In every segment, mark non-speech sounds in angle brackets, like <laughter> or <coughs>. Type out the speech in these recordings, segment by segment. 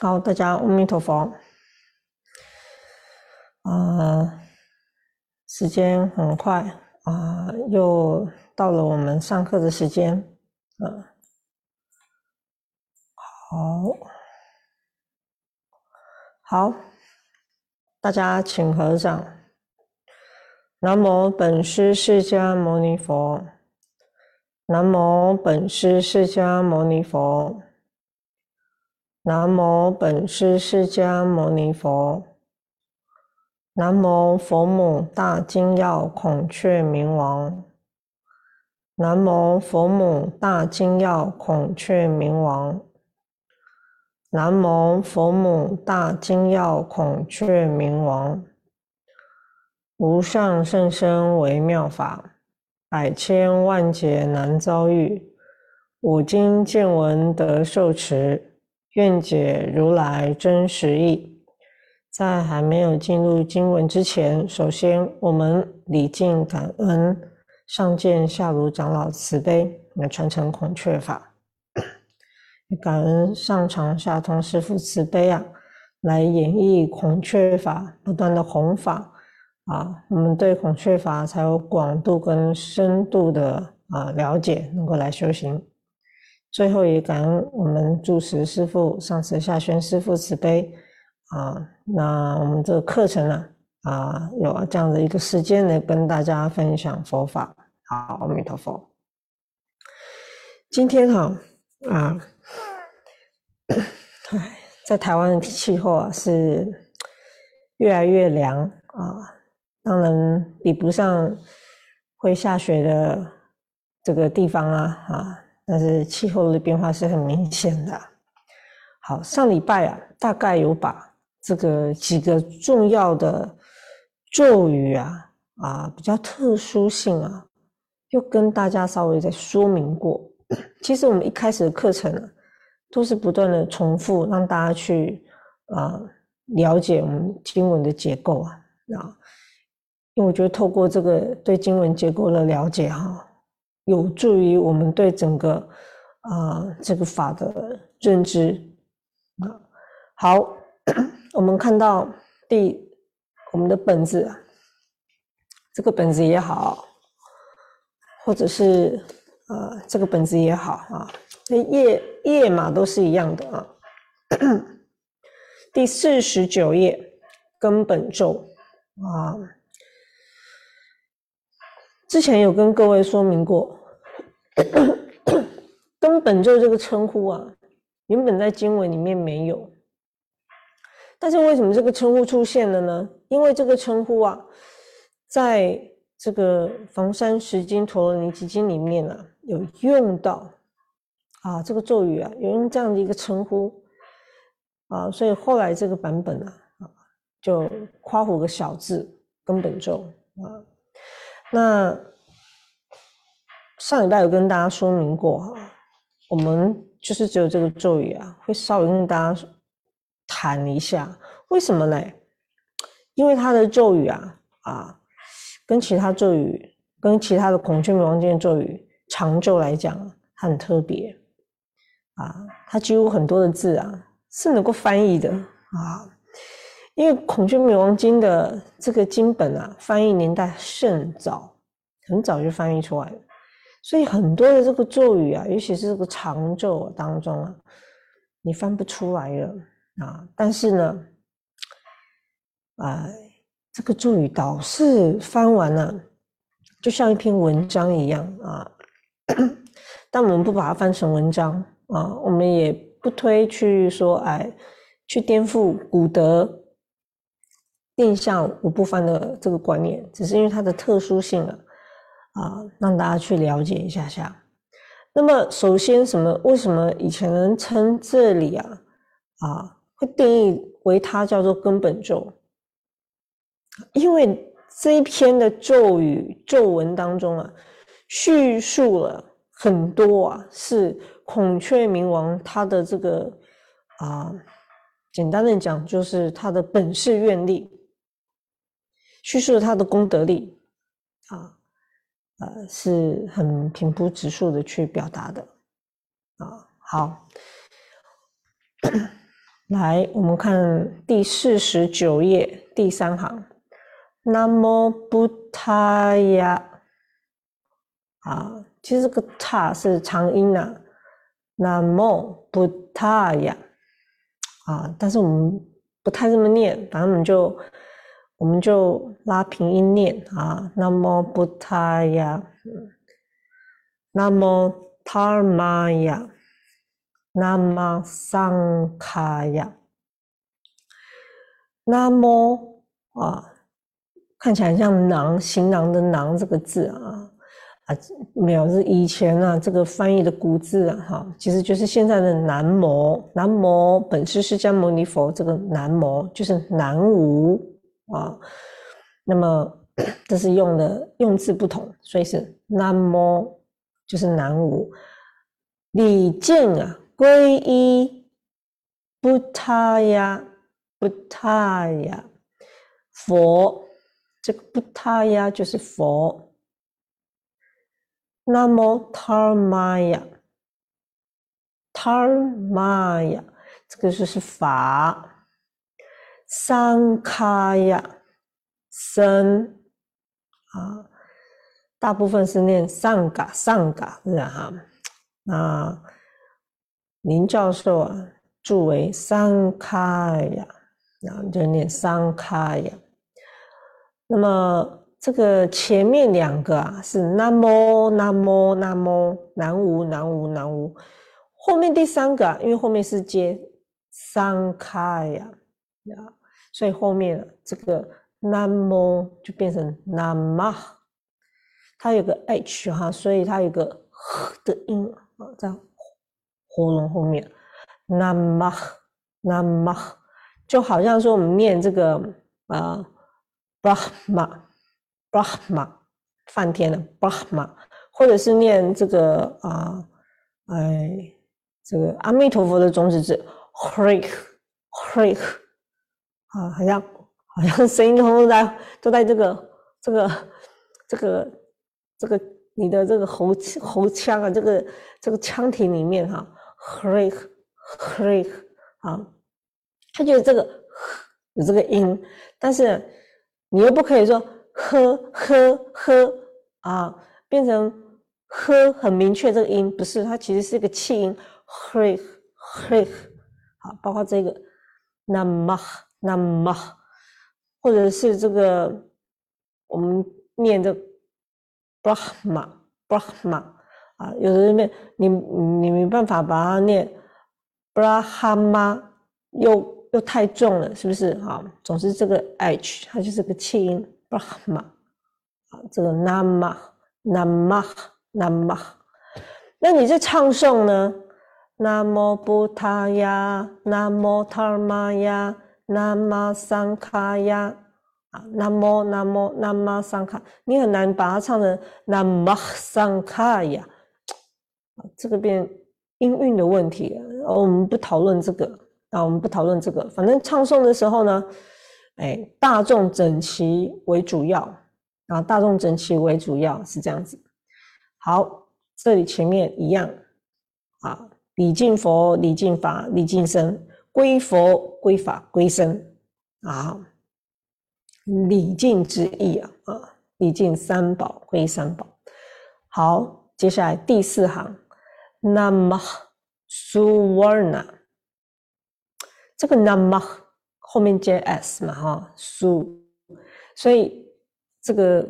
好，大家阿弥陀佛。啊，时间很快啊，又到了我们上课的时间。嗯，好，好，大家请合掌。南无本师释迦牟尼佛。南无本师释迦牟尼佛。南无本师释迦牟尼佛。南无佛母大金要孔雀明王。南无佛母大金要孔雀明王。南无佛母大金要孔雀明王。无上甚深微妙法，百千万劫难遭遇。我今见闻得受持。愿解如来真实意。在还没有进入经文之前，首先我们礼敬感恩上见下如长老慈悲来传承孔雀法，感恩上长下通师父慈悲啊，来演绎孔雀法，不断的弘法啊，我们对孔雀法才有广度跟深度的啊了解，能够来修行。最后也感恩我们住持师父、上慈下宣师父慈悲啊，那我们这个课程呢啊，有这样的一个时间来跟大家分享佛法。好，阿弥陀佛。今天哈啊，哎，在台湾的气候啊是越来越凉啊，当然比不上会下雪的这个地方啊啊。但是气候的变化是很明显的。好，上礼拜啊，大概有把这个几个重要的咒语啊啊比较特殊性啊，又跟大家稍微再说明过。<clears throat> 其实我们一开始的课程啊，都是不断的重复，让大家去啊了解我们经文的结构啊啊，因为我觉得透过这个对经文结构的了解哈。有助于我们对整个啊这个法的认知啊。好，我们看到第我们的本子，这个本子也好，或者是呃这个本子也好啊，那页页码都是一样的啊。<coughs> 第四十九页根本咒啊。之前有跟各位说明过，<coughs> 根本咒这个称呼啊，原本在经文里面没有，但是为什么这个称呼出现了呢？因为这个称呼啊，在这个房山石经陀罗尼基经里面啊，有用到啊，这个咒语啊，有用这样的一个称呼啊，所以后来这个版本啊，啊，就夸胡个小字根本咒啊。那上礼拜有跟大家说明过哈，我们就是只有这个咒语啊，会稍微跟大家谈一下，为什么呢？因为它的咒语啊啊，跟其他咒语、跟其他的孔雀明王经的咒语长咒来讲，它很特别啊，它几乎很多的字啊是能够翻译的啊。因为孔雀明王经的这个经本啊，翻译年代甚早，很早就翻译出来了，所以很多的这个咒语啊，尤其是这个长咒当中啊，你翻不出来了啊。但是呢，啊，这个咒语倒是翻完了，就像一篇文章一样啊。<coughs> 但我们不把它翻成文章啊，我们也不推去说，哎，去颠覆古德。定向五不翻的这个观念，只是因为它的特殊性啊，啊，让大家去了解一下下。那么，首先什么？为什么以前人称这里啊，啊，会定义为它叫做根本咒？因为这一篇的咒语咒文当中啊，叙述了很多啊，是孔雀明王他的这个啊，简单的讲就是他的本事愿力。叙述了他的功德力，啊，呃，是很平铺直述的去表达的，啊，好，来，我们看第四十九页第三行，南无布塔呀，啊，其实这个塔是长音呐，南无布塔呀，啊，但是我们不太这么念，反正我们就我们就拉平音念啊，南无布塔呀，南无塔尔玛呀。南无桑卡呀，南无啊，看起来像囊，行囊的囊这个字啊啊，没有是以前啊这个翻译的古字啊哈，其实就是现在的南无，南无本师释迦牟尼佛这个南无就是南无啊，那么这是用的用字不同，所以是南无就是南无，礼敬啊。皈依布塔呀，布塔呀，佛，这个布塔呀就是佛。那么塔尔玛呀，塔尔玛呀，这个就是法。桑卡呀，生啊，大部分是念上嘎上嘎，是哈，那。林教授啊，注为三卡呀，然后就念三卡呀。那么这个前面两个啊是南无南无南无南无南无南无，后面第三个啊，因为后面是接三卡呀，啊，所以后面这个南无就变成南无，它有个 h 哈，所以它有个的音啊，在。喉咙后面，那么那么，就好像说我们念这个啊，Brahma，Brahma，梵天的 Brahma，或者是念这个啊，哎，这个阿弥陀佛的种子字 Hrik，Hrik，啊，好像好像声音都在都在这个这个这个这个你的这个喉喉腔啊，这个这个腔体里面哈。Hrik，Hrik，啊，他觉得这个有这个音，但是你又不可以说呵呵呵啊，变成呵很明确这个音不是，它其实是一个气音，Hrik，Hrik，好，包括这个那么或者是这个我们念的 Brahma，Brahma。啊，有的人你你没办法把它念 brahma，，又又太重了，是不是？啊，总之这个 h 它就是个气音 brahma，啊，这个 nama nama nama，那你在唱诵呢？南无布塔呀，南无塔尔玛呀，南无桑卡呀，啊，南无南无南无桑卡，你很难把它唱成南无桑卡呀。这个变音韵的问题，我们不讨论这个啊，我们不讨论这个。反正唱诵的时候呢，哎，大众整齐为主要啊，大众整齐为主要是这样子。好，这里前面一样啊，礼敬佛，礼敬法，礼敬僧，归佛，归法，归僧啊，礼敬之意啊啊，礼敬三宝，归三宝。好，接下来第四行。那么苏瓦纳，这个那么后面接 s 嘛哈苏，所以这个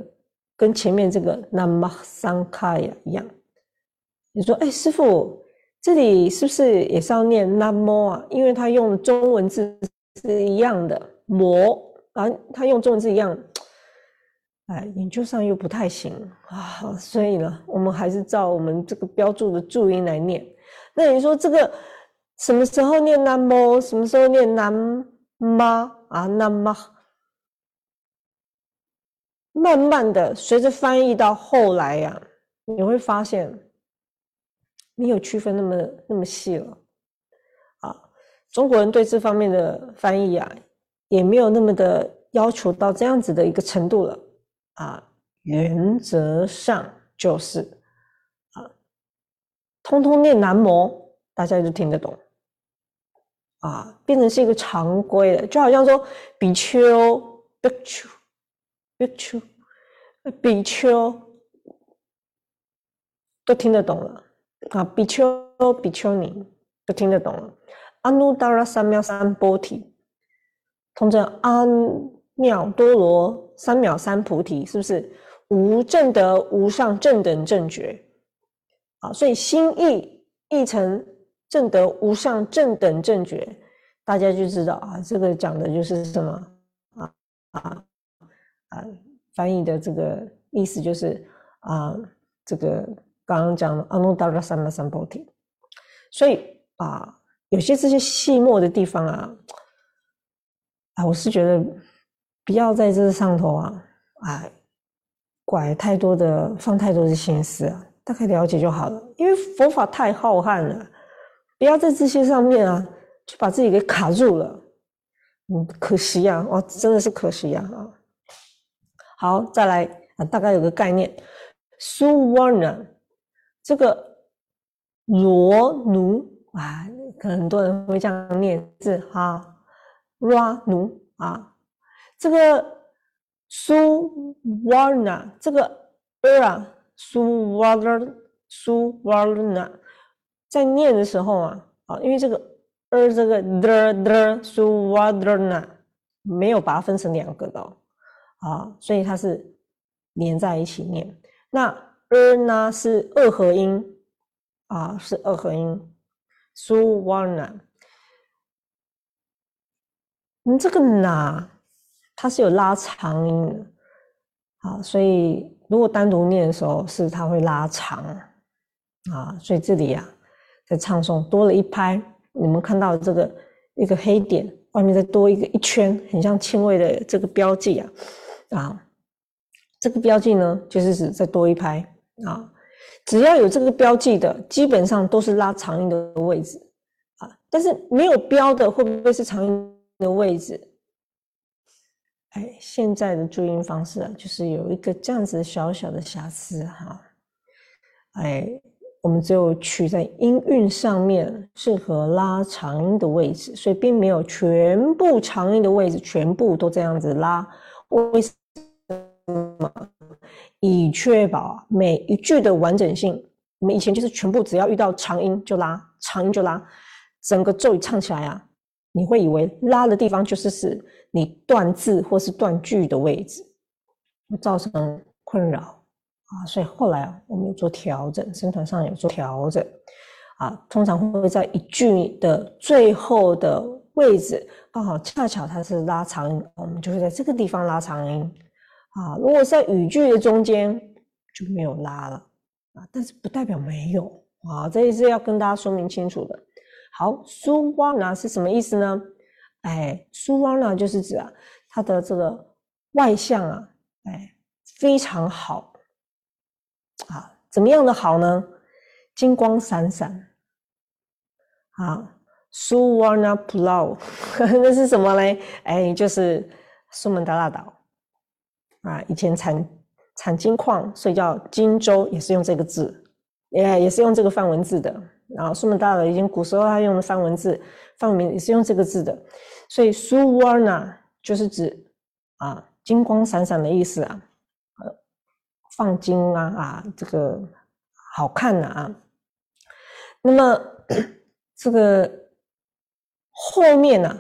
跟前面这个那么桑卡呀一样。你说，哎，师傅，这里是不是也是要念南么啊？因为他用中文字是一样的，魔啊，他用中文字一样。哎，研究上又不太行啊，所以呢，我们还是照我们这个标注的注音来念。那你说这个什么时候念南么？什么时候念南吗？啊，南吗？慢慢的，随着翻译到后来呀，你会发现没有区分那么那么细了。啊，中国人对这方面的翻译啊，也没有那么的要求到这样子的一个程度了。啊，原则上就是啊，通通念南无，大家就听得懂。啊，变成是一个常规的，就好像说比丘、比丘、比丘、比丘都听得懂了啊，比丘、比丘尼就听得懂了。阿耨达罗三藐三菩提，通称阿耨多罗三藐三菩提，是不是无正德无上正等正觉？啊，所以心意译成。正得无上正等正觉，大家就知道啊，这个讲的就是什么啊啊啊！翻译的这个意思就是啊，这个刚刚讲的阿耨多罗三藐三菩提。所以啊，有些这些细末的地方啊，啊，我是觉得不要在这上头啊，啊，拐太多的放太多的心思啊，大概了解就好了。因为佛法太浩瀚了。不要在这些上面啊，就把自己给卡住了，嗯，可惜呀，哦，真的是可惜呀啊。好，再来啊，大概有个概念，Suvarna 这个罗奴啊，可能很多人会这样念字哈罗奴啊，这个 Suvarna 这个二啊，苏瓦勒苏瓦勒纳。在念的时候啊，啊，因为这个儿这个 the the su wa the na 没有把它分成两个的啊，所以它是连在一起念。那儿呢是二合音啊，是二合音 su wa na。你这个 na 它是有拉长音的啊，所以如果单独念的时候是它会拉长啊，所以这里呀。在唱诵多了一拍，你们看到这个一个黑点，外面再多一个一圈，很像轻微的这个标记啊啊，这个标记呢就是指再多一拍啊，只要有这个标记的，基本上都是拉长音的位置啊，但是没有标的会不会是长音的位置？哎，现在的注音方式啊，就是有一个这样子小小的瑕疵哈，哎。我们只有取在音韵上面适合拉长音的位置，所以并没有全部长音的位置全部都这样子拉。为什么？以确保每一句的完整性。我们以前就是全部只要遇到长音就拉，长音就拉，整个咒语唱起来啊，你会以为拉的地方就是是你断字或是断句的位置，会造成困扰。啊，所以后来啊，我们有做调整，声团上有做调整，啊，通常会在一句的最后的位置，刚好恰巧它是拉长音，我们就会在这个地方拉长音，啊，如果在语句的中间就没有拉了，啊，但是不代表没有，啊，这也是要跟大家说明清楚的。好，苏瓦纳是什么意思呢？哎，苏瓦纳就是指啊，它的这个外向啊，哎，非常好。啊，怎么样的好呢？金光闪闪啊，Suvarna Pulau，<laughs> 那是什么嘞？哎，就是苏门答腊岛啊。以前产产金矿，所以叫金州，也是用这个字，也也是用这个范文字的。然后苏门答腊已经古时候他用的范文字，范文名也是用这个字的，所以 Suvarna 就是指啊金光闪闪的意思啊。放金啊啊，这个好看呐啊。那么这个后面呢，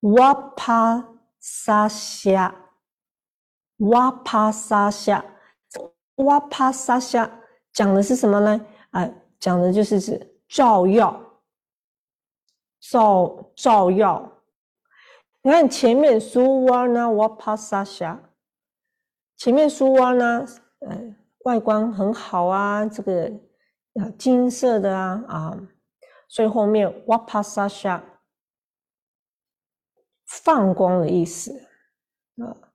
哇帕沙夏，哇帕沙夏，哇帕沙夏讲的是什么呢？啊，讲的就是指照耀，照照耀。你看前面苏瓦呢，哇帕沙夏，前面苏瓦呢。呃，外观很好啊，这个啊金色的啊啊，所以后面 wapasasha 放光的意思啊，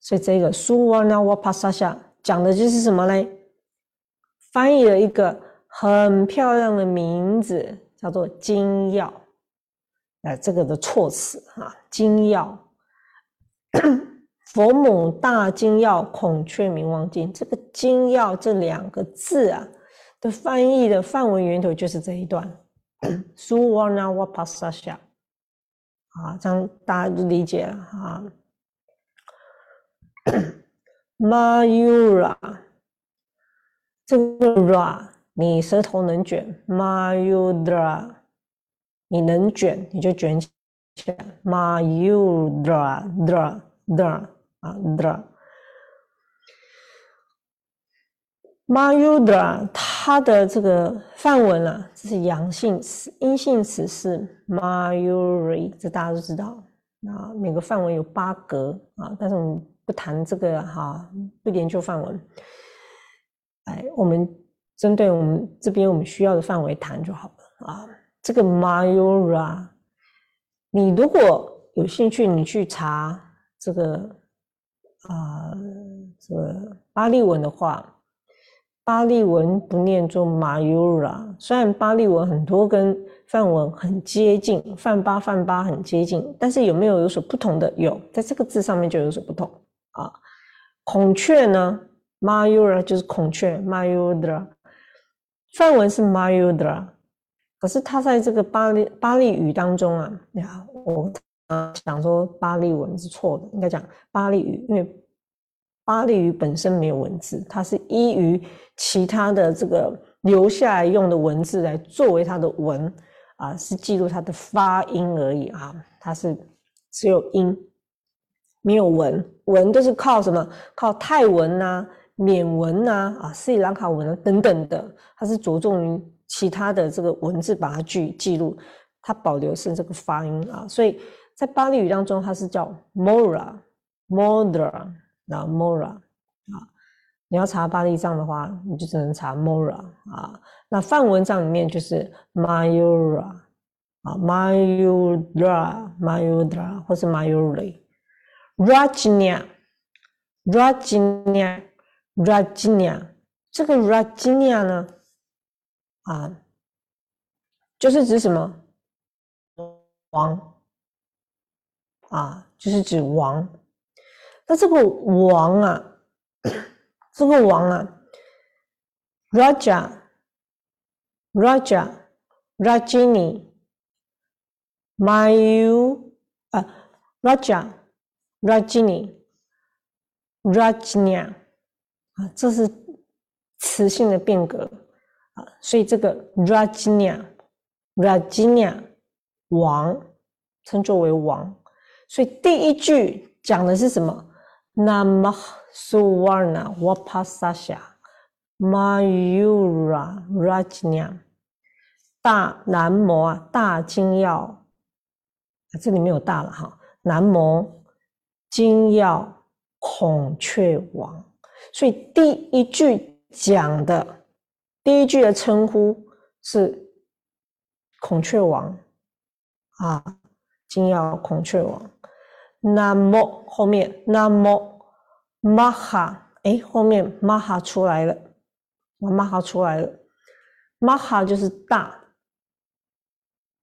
所以这个 suwana w a p a s a s a 讲的就是什么嘞？翻译了一个很漂亮的名字，叫做金耀，哎，这个的措辞啊，金耀。<coughs> 佛母大金耀孔雀明王经，这个金耀这两个字啊的翻译的范文源头就是这一段。s u v a n a w a p a s a s a 啊，这样大家就理解了啊。<coughs> Mayura，这个 ra，你舌头能卷，Mayura，你能卷你就卷起来，mayura dra dra 啊，dra。Mayura，它的这个范文啊，这是阳性词，阴性词是 Mayuri，这大家都知道。啊每个范文有八格啊，但是我们不谈这个哈，不研究范文。哎，我们针对我们这边我们需要的范围谈就好了啊。这个 Mayura，你如果有兴趣，你去查这个啊，这个巴利文的话。巴利文不念作 Mayura，虽然巴利文很多跟梵文很接近，梵巴梵巴很接近，但是有没有有所不同的？有，在这个字上面就有所不同啊。孔雀呢，Mayura 就是孔雀，Mayura，梵文是 Mayura，可是它在这个巴利巴利语当中啊，呀，我想说巴利文是错的，应该讲巴利语，因为。巴利语本身没有文字，它是依于其他的这个留下来用的文字来作为它的文啊，是记录它的发音而已啊，它是只有音没有文，文都是靠什么？靠泰文呐、缅文呐、啊斯里兰卡文啊等等的，它是着重于其他的这个文字把它记记录，它保留是这个发音啊，所以在巴利语当中，它是叫 mora，mora。那 Mora 啊，你要查巴利藏的话，你就只能查 Mora 啊。那梵文藏里面就是 Mayura 啊，Mayura，Mayura 或是 Mayuri。Rajnia，Rajnia，Rajnia，这个 Rajnia 呢啊，就是指什么王啊，就是指王。那这个王啊，这个王啊，Raja，Raja，Rajini，Mayu 啊，Raja，Raja，Rajini，Rajnia 啊，这是词性的变革啊，所以这个 Rajnia，Rajnia 王称作为王，所以第一句讲的是什么？Namah Suwarna Wapasasha Mayura Rajna 大南摩啊，大金耀啊，这里没有大了哈。南摩金耀孔雀王，所以第一句讲的第一句的称呼是孔雀王啊，金耀孔雀王。那么后面，那么玛哈，哎，后面玛哈出来了，玛哈出来了，玛哈就是大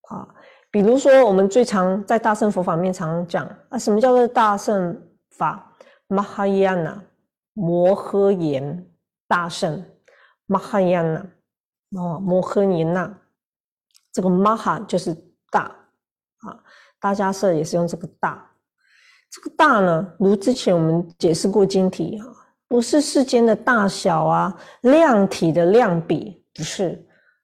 啊。比如说，我们最常在大乘佛法面常讲啊，什么叫做大乘法？？Mahayana 摩诃言大圣，Mahayana 哦，摩诃言那，这个玛哈就是大啊。大家舍也是用这个大。这个大呢，如之前我们解释过经题哈，不是世间的大小啊，量体的量比不是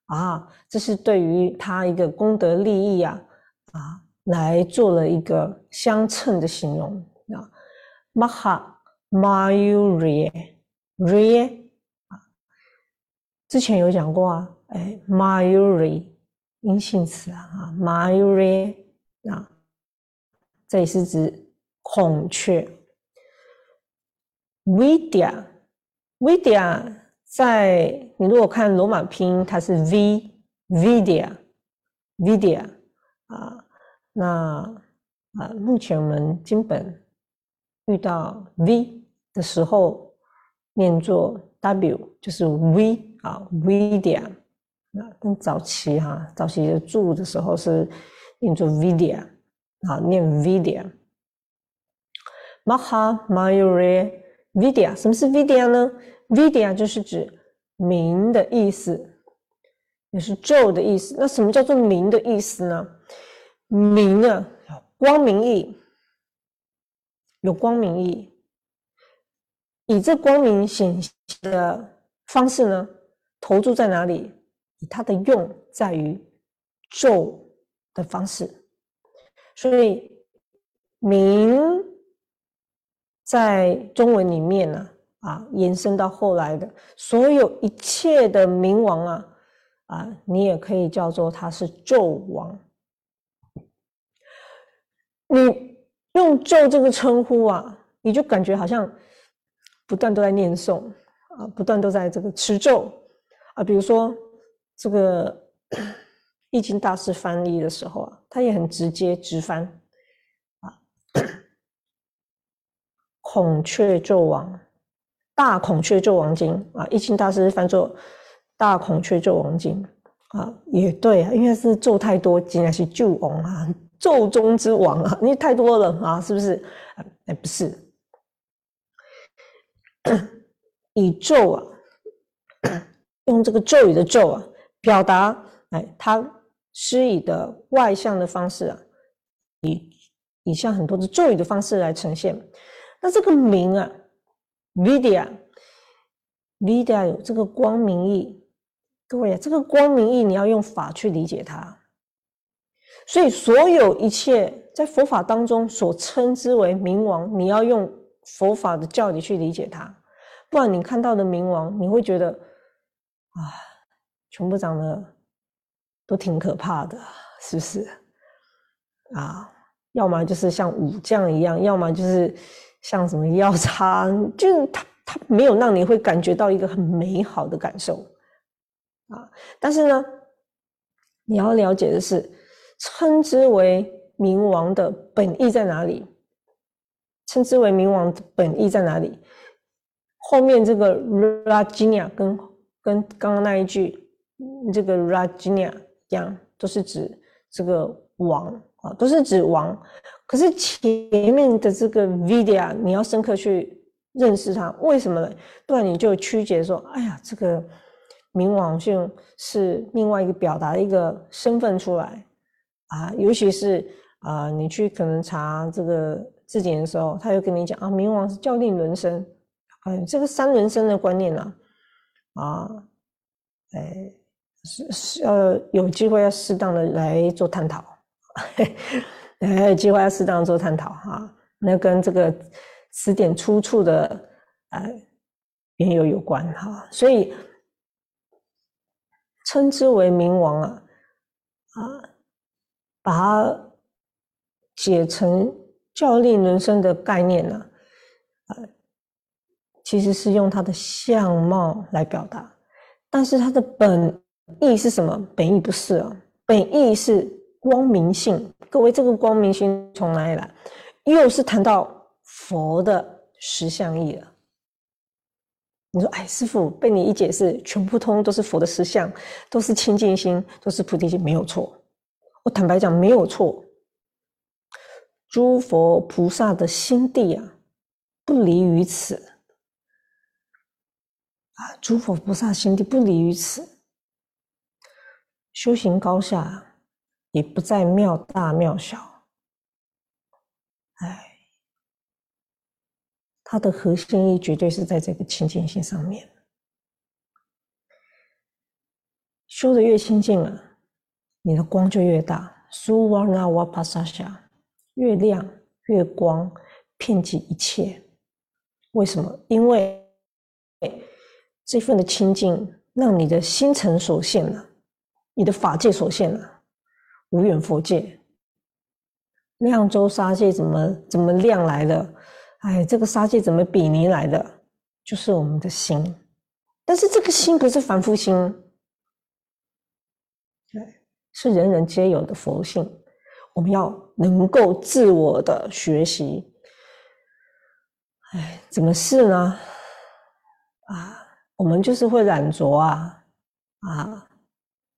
啊，这是对于他一个功德利益啊啊来做了一个相称的形容啊。Maha Mayuri Ri 啊，之前有讲过啊，哎，Mayuri 阴性词啊啊，Mayuri 啊，这也是指。孔雀，Vidya，Vidya，在你如果看罗马拼音，它是 v vidya，vidya，啊，那啊，目前我们经本遇到 V 的时候，念作 W，就是 V 啊，Vidya 啊，跟早期哈，早期的注的时候是念作 Vidya 啊，念 Vidya。Maha Mayuri Vidya，什么是 Vidya 呢？Vidya 就是指明的意思，也是咒的意思。那什么叫做明的意思呢？明啊，光明意，有光明意，以这光明显的方式呢，投注在哪里？以它的用在于咒的方式，所以明在中文里面呢，啊，延伸到后来的所有一切的冥王啊，啊，你也可以叫做他是纣王。你用“咒”这个称呼啊，你就感觉好像不断都在念诵啊，不断都在这个持咒啊。比如说这个易经大师翻译的时候啊，他也很直接直翻啊，《孔雀纣王大孔雀纣王经》啊，易经大师翻作《大孔雀纣王经》啊，也对啊，因为是咒太多，竟然是纣王啊。咒中之王啊，你太多了啊，是不是？哎，不是，<coughs> 以咒啊，<coughs> 用这个咒语的咒啊，表达哎，他施以的外向的方式啊，以以像很多的咒语的方式来呈现。那这个名啊，Vidya，Vidya 有这个光明意，各位，这个光明意你要用法去理解它。所以，所有一切在佛法当中所称之为冥王，你要用佛法的教理去理解它，不然你看到的冥王，你会觉得啊，全部长得都挺可怕的，是不是？啊，要么就是像武将一样，要么就是像什么药叉，就是他他没有让你会感觉到一个很美好的感受啊。但是呢，你要了解的是。称之为冥王的本意在哪里？称之为冥王的本意在哪里？后面这个 Rajina 跟跟刚刚那一句这个 Rajina 一样，都是指这个王啊，都是指王。可是前面的这个 Vidya，你要深刻去认识它，为什么呢？不然你就曲解说，哎呀，这个冥王就是另外一个表达的一个身份出来。啊，尤其是啊，你去可能查这个字典的时候，他又跟你讲啊，冥王是教令轮生，哎，这个三轮生的观念呢，啊，哎，是是要有机会要适当的来做探讨，<laughs> 哎，有机会要适当做探讨哈，那跟这个词典出处的呃缘由有关哈，所以称之为冥王啊，啊。把它解成教令人生的概念呢，呃，其实是用它的相貌来表达，但是它的本意是什么？本意不是啊，本意是光明性。各位，这个光明性从哪里来？又是谈到佛的实相意了。你说，哎，师傅被你一解释，全部通都是佛的实相，都是清净心，都是菩提心，没有错。我坦白讲，没有错。诸佛菩萨的心地啊，不离于此啊！诸佛菩萨心地不离于此，修行高下也不在庙大庙小。哎，它的核心意绝对是在这个清净心上面。修的越清净了。你的光就越大，苏瓦那瓦帕萨夏，越亮越光，遍及一切。为什么？因为这份的清净，让你的心尘所现了，你的法界所现了，无远佛界。亮州沙界怎么怎么亮来的？哎，这个杀戒怎么比拟来的？就是我们的心，但是这个心不是凡夫心。对是人人皆有的佛性，我们要能够自我的学习。哎，怎么是呢？啊，我们就是会染浊啊啊！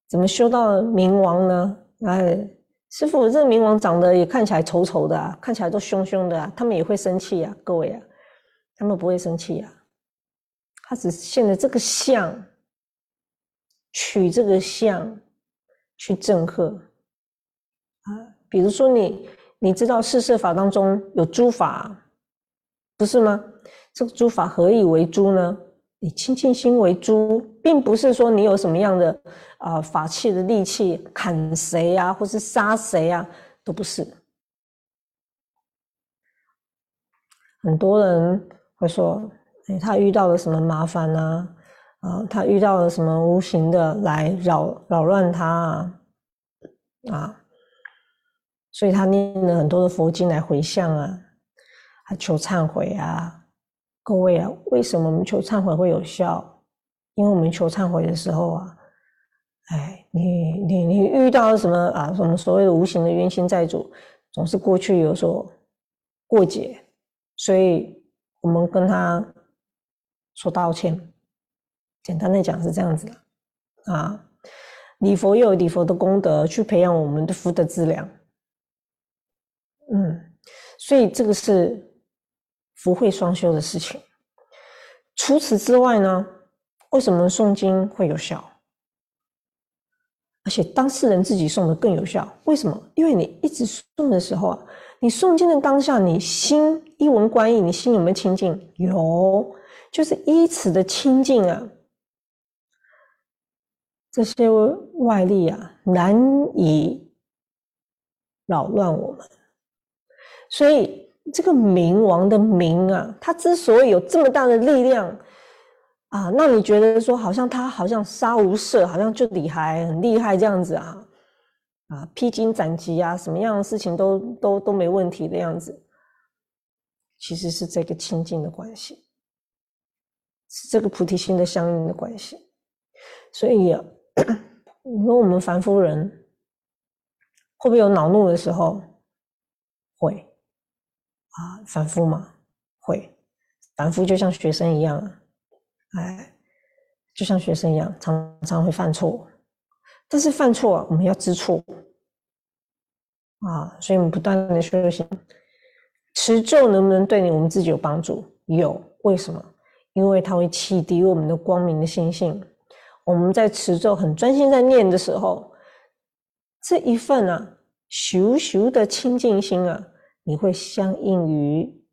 怎么修到冥王呢？哎，师傅，这个冥王长得也看起来丑丑的，啊看起来都凶凶的，啊他们也会生气呀，各位啊，他们不会生气呀，他只是现在这个相，取这个相。去震慑啊！比如说你，你知道四摄法当中有诸法，不是吗？这个诸法何以为诸呢？以清净心为诸，并不是说你有什么样的啊法器的利器砍谁啊，或是杀谁啊，都不是。很多人会说，哎，他遇到了什么麻烦呢？啊，他遇到了什么无形的来扰扰乱他啊？啊，所以他念了很多的佛经来回向啊，他求忏悔啊。各位啊，为什么我们求忏悔会有效？因为我们求忏悔的时候啊，哎，你你你遇到什么啊？什么所谓的无形的冤亲债主，总是过去有所过节，所以我们跟他说道歉。简单的讲是这样子的啊，礼佛又有礼佛的功德，去培养我们的福德资粮。嗯，所以这个是。福慧双修的事情。除此之外呢，为什么诵经会有效？而且当事人自己诵的更有效？为什么？因为你一直诵的时候啊，你诵经的当下，你心一闻观意，你心有没有清净？有，就是依此的清净啊，这些外力啊，难以扰乱我们，所以。这个冥王的冥啊，他之所以有这么大的力量啊，那你觉得说，好像他好像杀无赦，好像就厉害，很厉害这样子啊，啊，披荆斩棘啊，什么样的事情都都都没问题的样子，其实是这个清净的关系，是这个菩提心的相应的关系。所以啊，你说我们凡夫人会不会有恼怒的时候？会。啊，反复嘛，会，反复就像学生一样，哎，就像学生一样，常常会犯错，但是犯错我们要知错，啊，所以我们不断的修行，持咒能不能对你我们自己有帮助？有，为什么？因为它会启迪我们的光明的心性。我们在持咒很专心在念的时候，这一份啊，咻咻的清净心啊。你会相应于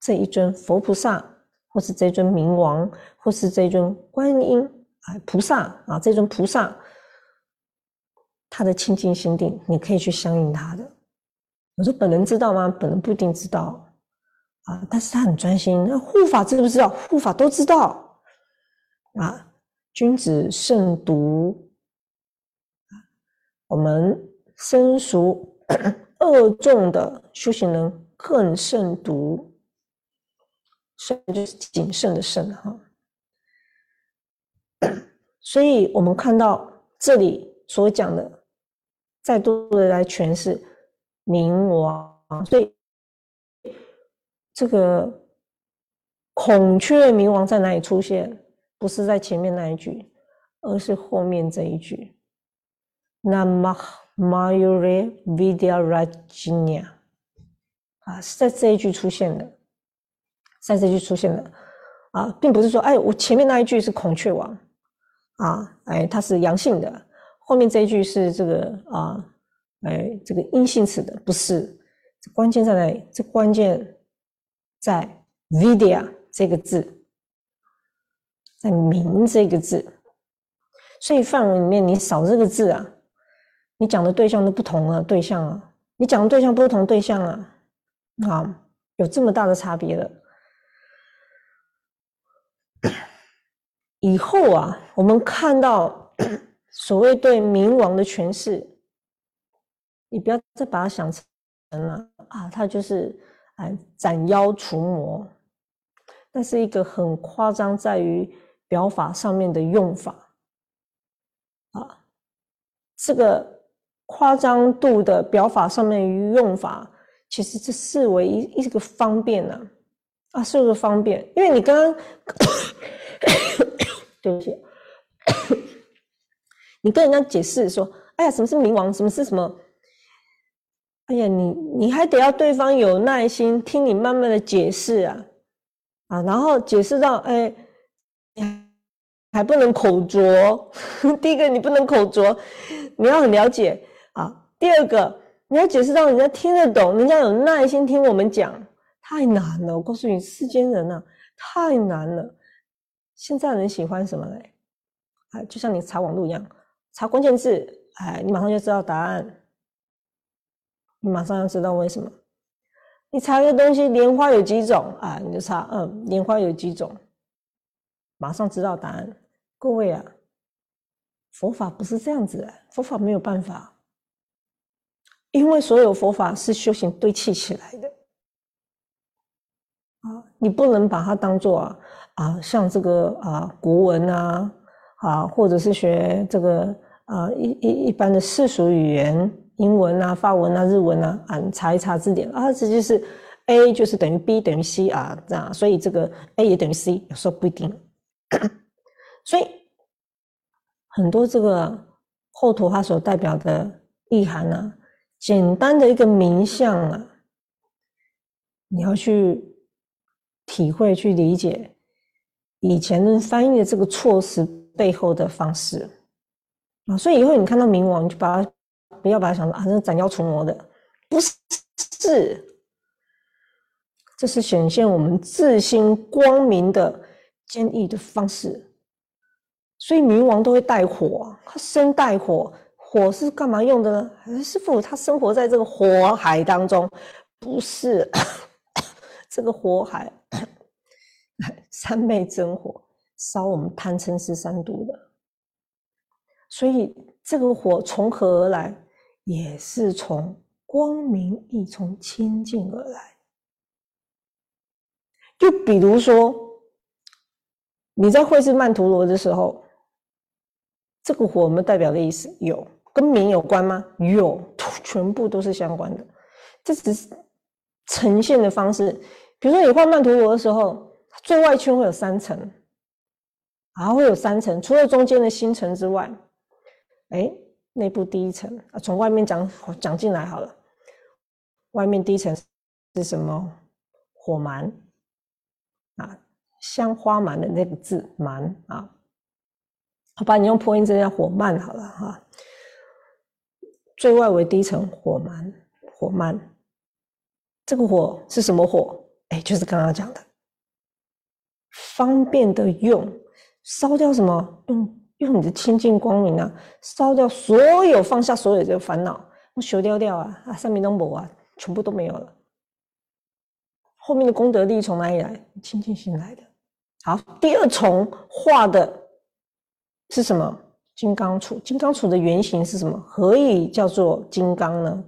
这一尊佛菩萨，或是这尊明王，或是这尊观音啊菩萨啊，这尊菩萨，他的清净心定，你可以去相应他的。我说本人知道吗？本人不一定知道啊，但是他很专心。那护法知不知道？护法都知道啊。君子慎独，我们生熟。恶重的修行人更慎独，慎就是谨慎的慎哈。所以我们看到这里所讲的，再多的来诠释冥王，所以这个孔雀冥王在哪里出现？不是在前面那一句，而是后面这一句。那么。Mayuri Vidya Rajnya，啊，是在这一句出现的，在这一句出现的，啊，并不是说，哎，我前面那一句是孔雀王，啊，哎，它是阳性的，后面这一句是这个啊，哎，这个阴性词的，不是，这关键在哪里？这关键在 Vidya 这个字，在明这个字，所以范文里面你少这个字啊。你讲的对象都不同了，对象啊，你讲的对象不同对象啊，啊，有这么大的差别了。以后啊，我们看到 <coughs> 所谓对冥王的诠释，你不要再把它想成了啊，他就是哎斩妖除魔，那是一个很夸张，在于表法上面的用法啊，这个。夸张度的表法上面用法，其实这视为一一个方便呢，啊，是不是方便，因为你刚刚，<coughs> 对不起，<coughs> 你跟人家解释说，哎呀，什么是冥王，什么是什么，哎呀，你你还得要对方有耐心听你慢慢的解释啊，啊，然后解释到，哎，还不能口拙，<laughs> 第一个你不能口拙，你要很了解。第二个，你要解释到人家听得懂，人家有耐心听我们讲，太难了。我告诉你，世间人呐，太难了。现在人喜欢什么嘞？哎，就像你查网络一样，查关键字，哎，你马上就知道答案，你马上要知道为什么。你查一个东西，莲花有几种啊？你就查，嗯，莲花有几种，马上知道答案。各位啊，佛法不是这样子的，佛法没有办法，因为所有佛法是修行堆砌起来的啊，你不能把它当做啊啊，像这个啊国文啊啊，或者是学这个啊一一一般的世俗语言。英文啊、法文啊、日文啊，啊，查一查字典啊，直接是 A 就是等于 B 等于 C 啊，这样，所以这个 A 也等于 C，有时候不一定。<coughs> 所以很多这个后头它所代表的意涵呢，简单的一个名相啊，你要去体会、去理解以前的翻译的这个措辞背后的方式啊，所以以后你看到冥王，你就把它。不要把它想成啊，这是斩妖除魔的，不是，这是显现我们自心光明的坚毅的方式。所以冥王都会带火，他生带火，火是干嘛用的呢？师傅他生活在这个火海当中，不是 <coughs> 这个火海，<coughs> 三昧真火烧我们贪嗔痴三毒的，所以这个火从何而来？也是从光明，亦从清净而来。就比如说，你在绘制曼陀罗的时候，这个火我们代表的意思有跟明有关吗？有，全部都是相关的。这只是呈现的方式。比如说你画曼陀罗的时候，最外圈会有三层，啊，会有三层，除了中间的星辰之外，哎。内部第一层啊，从外面讲讲进来好了。外面第一层是什么？火蛮啊，香花蛮的那个字蛮啊。好吧，你用破音字叫火慢好了哈。最外围第一层火蛮，火慢。这个火是什么火？哎，就是刚刚讲的，方便的用，烧掉什么？用。用你的清净光明啊，烧掉所有，放下所有的烦恼，我修掉掉啊啊，上面都没啊，全部都没有了。后面的功德力从哪里来？清净心来的。好，第二重画的是什么？金刚杵。金刚杵的原型是什么？何以叫做金刚呢？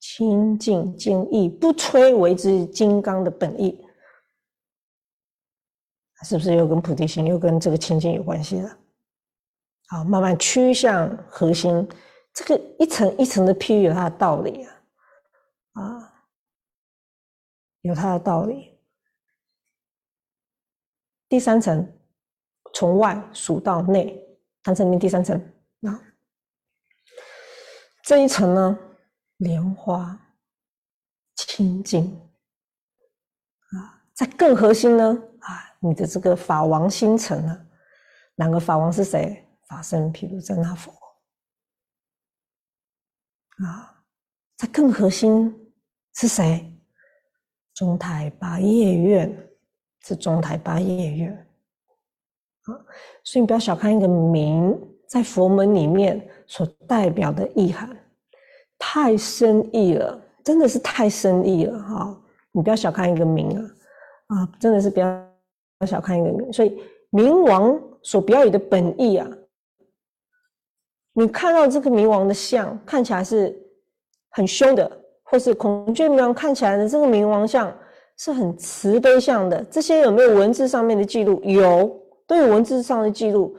清净坚毅，不摧为之金刚的本意，是不是又跟菩提心，又跟这个清净有关系了？好，慢慢趋向核心，这个一层一层的譬喻有它的道理啊，啊，有它的道理。第三层，从外数到内，谈成面第三层。啊，这一层呢，莲花清净。啊，在更核心呢啊，你的这个法王星辰呢，两个法王是谁？法身毗卢遮那佛。啊，在更核心是谁？中台八叶院。是中台八叶院。啊，所以你不要小看一个名，在佛门里面所代表的意涵太深意了，真的是太深意了哈！你不要小看一个名啊啊，真的是不要小看一个名，所以冥王所表演的本意啊。你看到这个冥王的像，看起来是很凶的，或是孔雀冥王看起来的这个冥王像是很慈悲像的。这些有没有文字上面的记录？有，都有文字上的记录。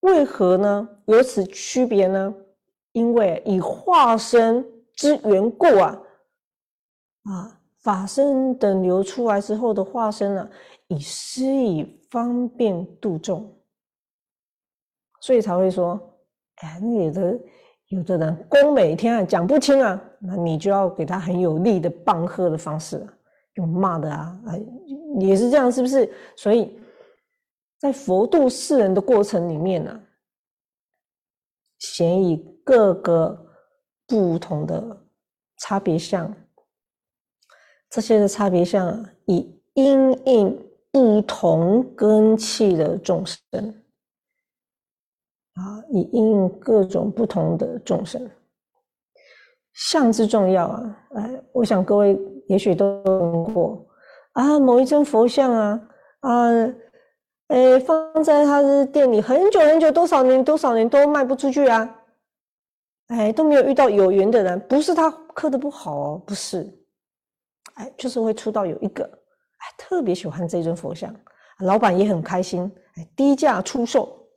为何呢？有此区别呢？因为以化身之缘故啊，啊，法身等流出来之后的化身呢，以施以方便度众，所以才会说。哎，那有的有的人宫每天啊讲不清啊，那你就要给他很有力的棒喝的方式，用骂的啊，啊也是这样，是不是？所以在佛度世人的过程里面呢，先以各个不同的差别相，这些的差别相以因应不同根器的众生啊，以因应各种不同的众生，相之重要啊！哎，我想各位也许都听过啊，某一尊佛像啊啊，哎，放在他的店里很久很久，多少年多少年都卖不出去啊！哎，都没有遇到有缘的人，不是他刻的不好哦，不是，哎，就是会出到有一个，哎，特别喜欢这尊佛像，老板也很开心，哎，低价出售，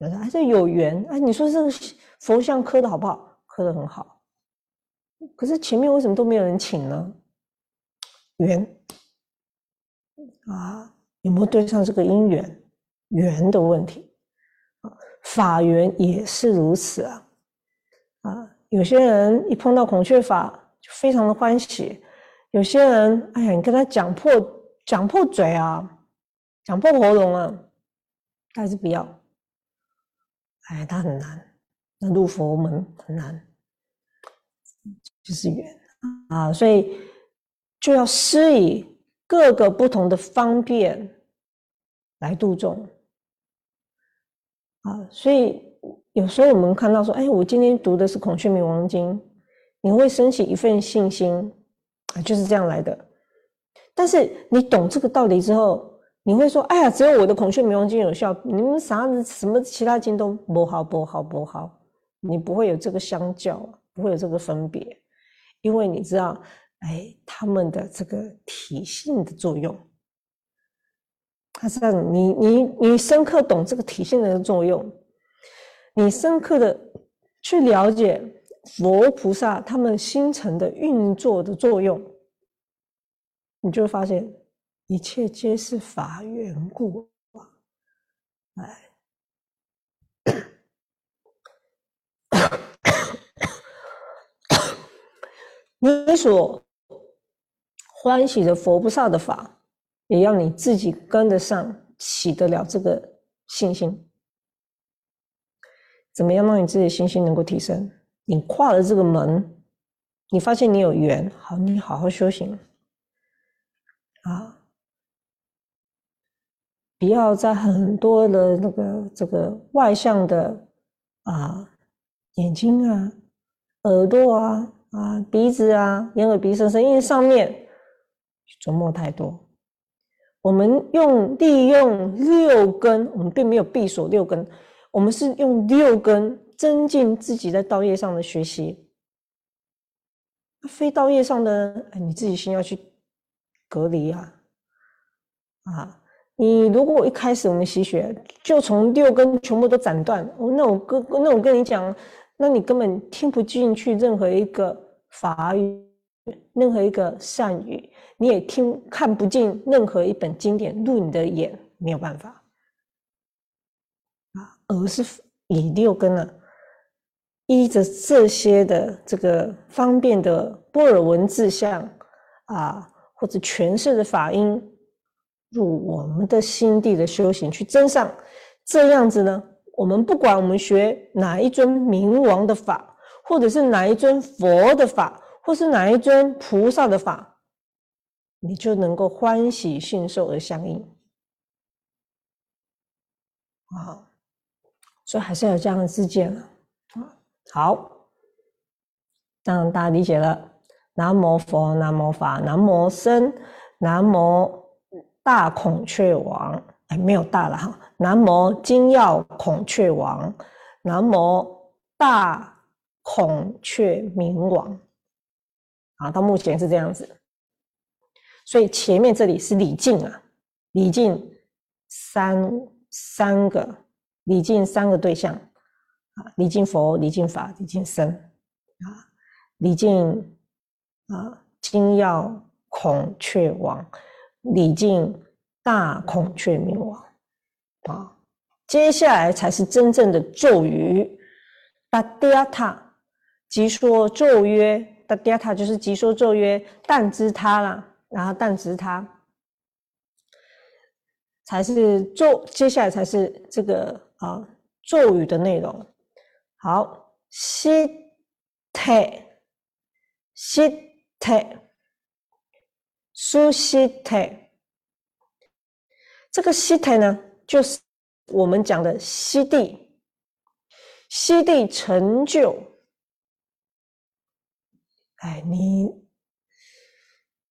哎，这有缘，哎，你说这个佛像刻的好不好？刻的很好，可是前面为什么都没有人请呢？缘啊，有没有对上这个因缘？缘的问题啊，法缘也是如此啊。啊，有些人一碰到孔雀法就非常的欢喜，有些人，哎呀，你跟他讲破讲破嘴啊，讲破喉咙啊，他还是不要。哎，他很难，那入佛门很难，就是缘啊，所以就要施以各个不同的方便来度众啊，所以。有时候我们看到说，哎，我今天读的是《孔雀明王经》，你会升起一份信心啊，就是这样来的。但是你懂这个道理之后，你会说，哎呀，只有我的《孔雀明王经》有效，你们啥子什么其他经都不好，不好，不好。你不会有这个相较，不会有这个分别，因为你知道，哎，他们的这个体性的作用，他是让你你你深刻懂这个体性的作用。你深刻的去了解佛菩萨他们星辰的运作的作用，你就会发现一切皆是法缘故啊！哎，<coughs> 你所欢喜的佛菩萨的法，也要你自己跟得上，起得了这个信心。怎么样让你自己的信心能够提升？你跨了这个门，你发现你有缘，好，你好好修行啊！不要在很多的那个这个外向的啊眼睛啊、耳朵啊、啊鼻子啊、眼耳鼻舌身，因为上面琢磨太多。我们用利用六根，我们并没有闭锁六根。我们是用六根增进自己在道业上的学习，非道业上的，你自己先要去隔离啊！啊，你如果一开始我们习学就从六根全部都斩断，那我跟那我跟你讲，那你根本听不进去任何一个法语，任何一个善语，你也听看不进任何一本经典入你的眼，没有办法啊。而是以六根呢，依着这些的这个方便的波尔文字相啊，或者诠释的法音，入我们的心地的修行去增上。这样子呢，我们不管我们学哪一尊明王的法，或者是哪一尊佛的法，或是哪一尊菩萨的法，你就能够欢喜信受而相应啊。所以还是要有这样的自见啊。好，让大家理解了。南无佛，南无法，南无僧，南无大孔雀王。哎，没有大了哈。南无金耀孔雀王，南无大孔雀明王。啊，到目前是这样子。所以前面这里是礼敬啊，礼敬三三个。礼敬三个对象啊，礼敬佛、礼敬法、礼敬僧啊，礼敬啊金耀孔雀王，礼敬大孔雀明王啊，接下来才是真正的咒语，达迪亚塔，即说咒曰，达迪亚塔就是即说咒曰，但知他啦，然后但知他，才是咒，接下来才是这个。啊，咒语的内容。好，西泰西泰，苏西泰。这个西泰呢，就是我们讲的西地，西地成就。哎，你，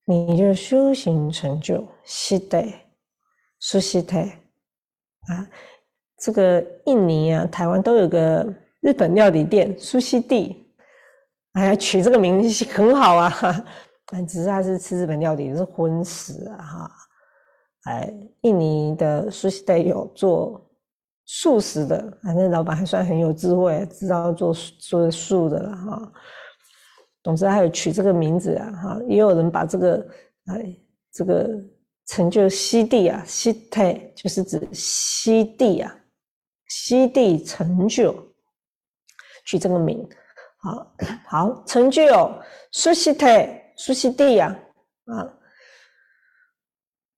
你就修行成就西泰，苏西泰啊。这个印尼啊，台湾都有个日本料理店苏西地。哎呀，取这个名字很好啊！只是他是吃日本料理，是荤食啊！哈，哎，印尼的苏西带有做素食的，反正老板还算很有智慧，知道做做素的了哈。总之，还有取这个名字啊！哈，也有人把这个哎，这个成就西地啊，西泰就是指西地啊，西地成就，取这个名。好好成就哦苏西泰苏西地呀啊，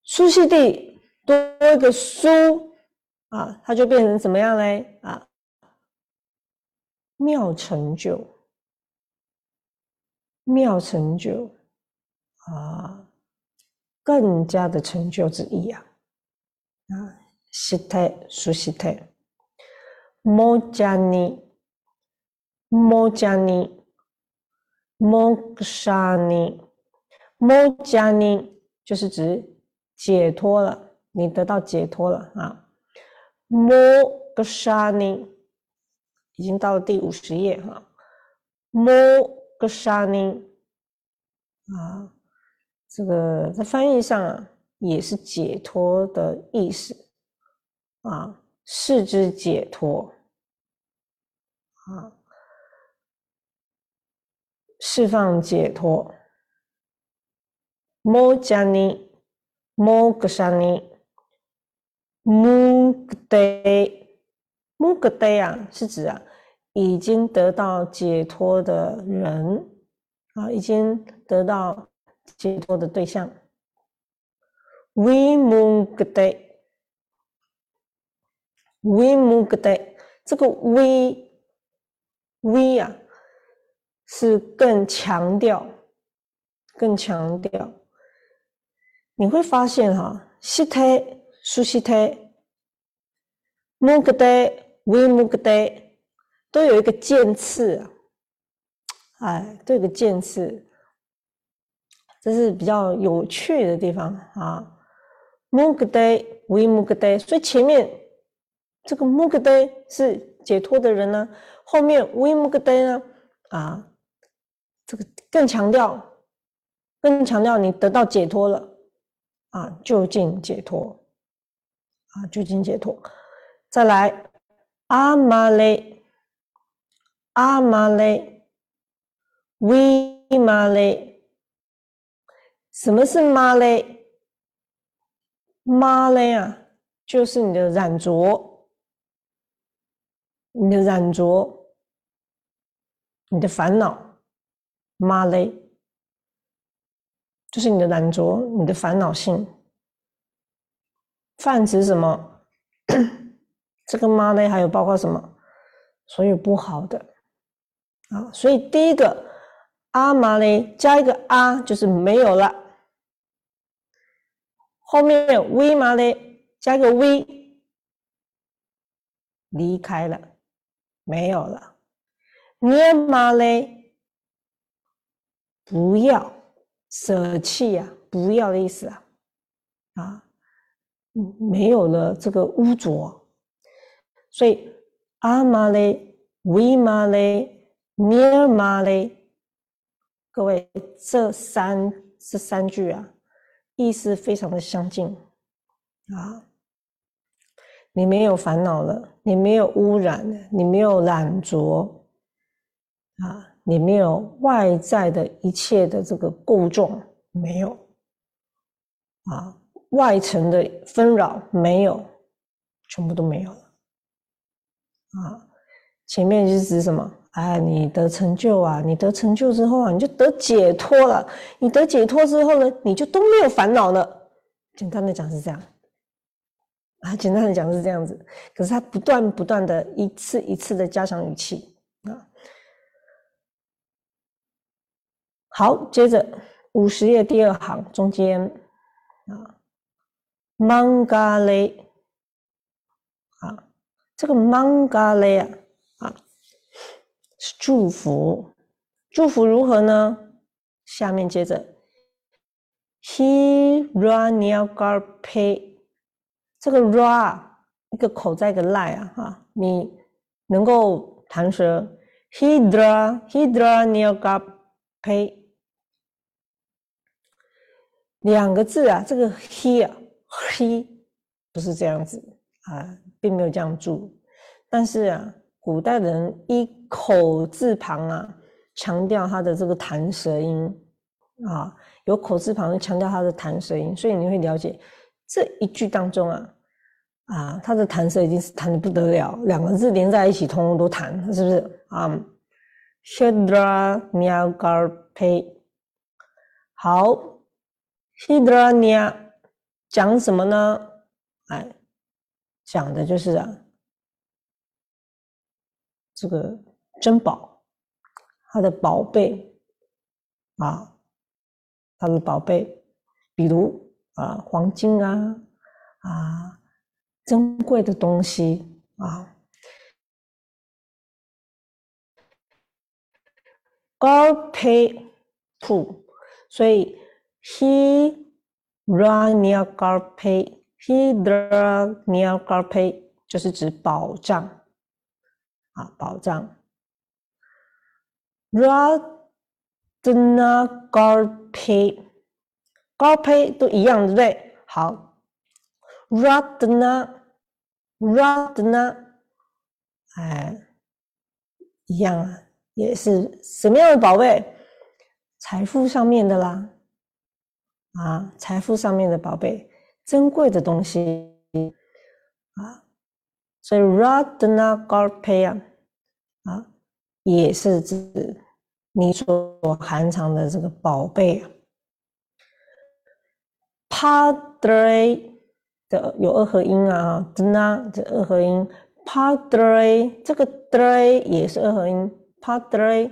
苏西地多一个苏啊，它就变成怎么样嘞啊？妙成就，妙成就啊，更加的成就之意啊啊，西泰苏西泰摩加尼。摩加尼，摩格沙尼，摩加尼就是指解脱了，你得到解脱了啊。摩格沙尼已经到了第五十页哈。摩格沙尼啊，这个在翻译上啊也是解脱的意思啊，是之解脱啊。释放解脱，摩加尼，摩格沙尼，穆格德，穆格德啊，是指啊，已经得到解脱的人啊，已经得到解脱的对象。维穆格德，维穆格德，这个维，维啊。是更强调，更强调。你会发现哈，西泰、苏西泰、穆格代、维穆格代，都有一个渐次啊，哎，都有个渐次，这是比较有趣的地方啊。穆格代、维穆格代，所以前面这个穆格代是解脱的人呢，后面维穆格代呢，啊。这个更强调，更强调你得到解脱了啊，就近解脱啊，就近解脱。再来，阿玛雷，阿玛雷，维玛雷。什么是玛雷？玛雷啊，就是你的染着，你的染着，你的烦恼。玛雷，就是你的染着，你的烦恼性，泛指什么？<coughs> 这个玛雷还有包括什么？所有不好的啊，所以第一个阿玛雷加一个阿就是没有了，后面威玛雷加个威离开了，没有了，涅玛雷。不要舍弃呀，不要的意思啊，啊，没有了这个污浊，所以阿玛雷、维玛雷、尼尔玛雷，各位这三这三句啊，意思非常的相近啊，你没有烦恼了，你没有污染了，你没有染浊啊。你没有外在的一切的这个构重，没有啊，外层的纷扰没有，全部都没有了啊。前面是指什么？哎，你得成就啊，你得成就之后啊，你就得解脱了。你得解脱之后呢，你就都没有烦恼了。简单的讲是这样啊，简单的讲是这样子。可是他不断不断的一次一次的加强语气啊。好，接着五十页第二行中间啊，manga 嘞，啊，这个 manga 嘞啊，啊，是祝福，祝福如何呢？下面接着，he raniagar pay，这个 ra 一个口在一个赖啊，哈，你能够弹舌，hidra hidra niagar pay。两个字啊，这个 he 啊，he 不是这样子啊，并没有这样注。但是啊，古代人一口字旁啊，强调它的这个弹舌音啊，有口字旁强调它的弹舌音，所以你会了解这一句当中啊，啊，它的弹舌已经是弹的不得了，两个字连在一起，通通都弹，是不是啊？Shadra n i a g a r p 好。Hidrania 讲什么呢？哎，讲的就是啊，这个珍宝，他的宝贝啊，他的宝贝，比如啊，黄金啊，啊，珍贵的东西啊。高配铺，所以。He rania garpe, he rania garpe 就是指保障啊，保障。Radna garpe, garpe 都一样，对不对？好，Radna, Radna，哎，一样啊，也是什么样的宝贝？财富上面的啦。啊，财富上面的宝贝，珍贵的东西啊，所以 radna garpaya 啊，啊也是指你所含藏的这个宝贝。padre 的有二合音啊，dna 这二合音，padre 这个 dre 也是二合音，padre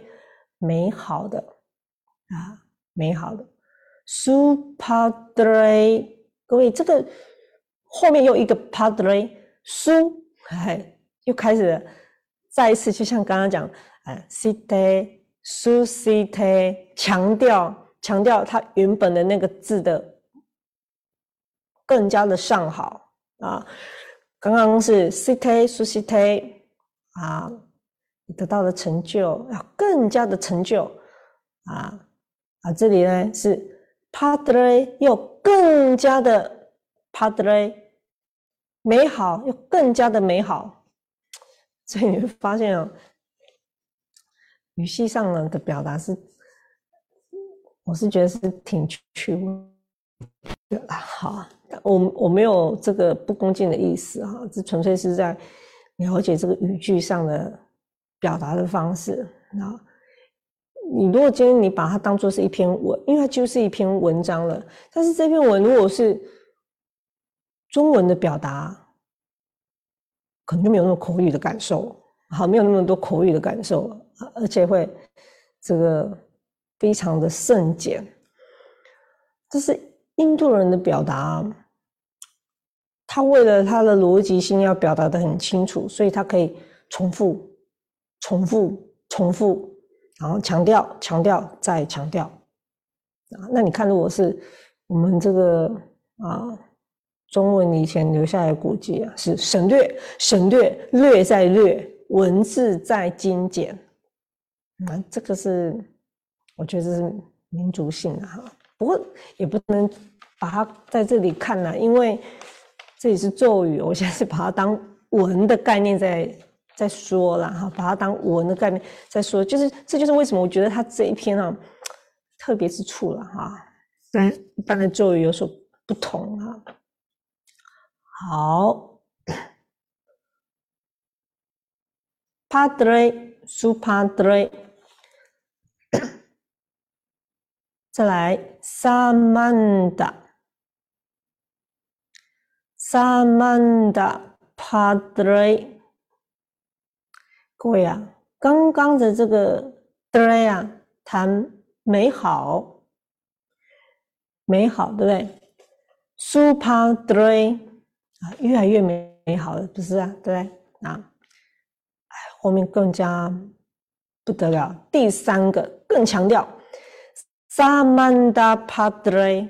美好的啊，美好的。Supadre，各位，这个后面又一个 Padre，Su，哎，又开始了再一次，就像刚刚讲，哎，Cite，Su，Cite，强调强调它原本的那个字的更加的上好啊。刚刚是 Cite，Su，Cite，啊，你得到的成就要更加的成就啊啊，这里呢是。Padre 又更加的 Padre 美好，又更加的美好，所以你会发现哦，语系上呢的表达是，我是觉得是挺趣味的啦。好，我我没有这个不恭敬的意思哈，这纯粹是在了解这个语句上的表达的方式啊。你如果今天你把它当做是一篇文，因为它就是一篇文章了。但是这篇文如果是中文的表达，可能就没有那么口语的感受，好，没有那么多口语的感受，而且会这个非常的慎简。这是印度人的表达，他为了他的逻辑性要表达的很清楚，所以他可以重复、重复、重复。然后强调，强调，再强调，啊，那你看，如果是我们这个啊，中文以前留下来古籍啊，是省略，省略，略再略，文字再精简，那这个是我觉得是民族性的哈。不过也不能把它在这里看了，因为这里是咒语，我现在是把它当文的概念在。在说了哈，把它当文的概念在说，就是这就是为什么我觉得他这一篇啊特别之处了哈，跟一般的咒语有所不同哈。好，Padre Supadre，再来 Samanda，Samanda Padre。各位啊，刚刚的这个 dre 啊，弹美好，美好，对不对？Super Three 啊，越来越美美好了，不是啊？对不对？啊，后面更加不得了，第三个更强调 Samanda Padre。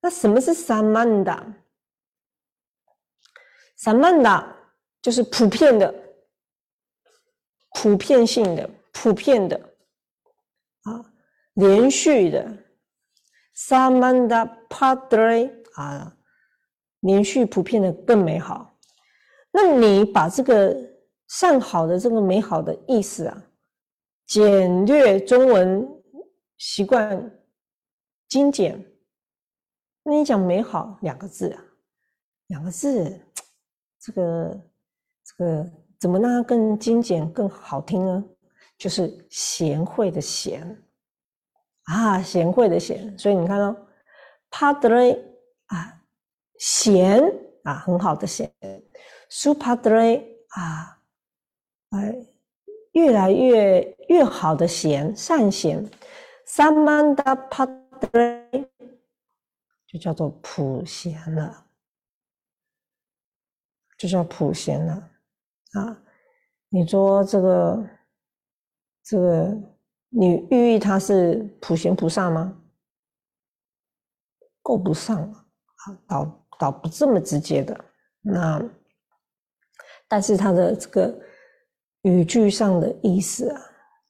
那什么是 Samanda？Samanda 就是普遍的。普遍性的、普遍的啊，连续的，samanda padre 啊，连续普遍的更美好。那你把这个上好的这个美好的意思啊，简略中文习惯精简，那你讲美好两个字啊，两个字，这个这个。怎么让它更精简、更好听呢？就是贤惠的贤啊，贤惠的贤。所以你看哦，Padre 啊，贤啊，很好的贤，Supadre 啊，哎，越来越越好的贤，善贤，Samanda Padre 就叫做普贤了，就叫普贤了。啊，你说这个这个，你寓意他是普贤菩萨吗？够不上啊，倒倒不这么直接的。那但是他的这个语句上的意思啊，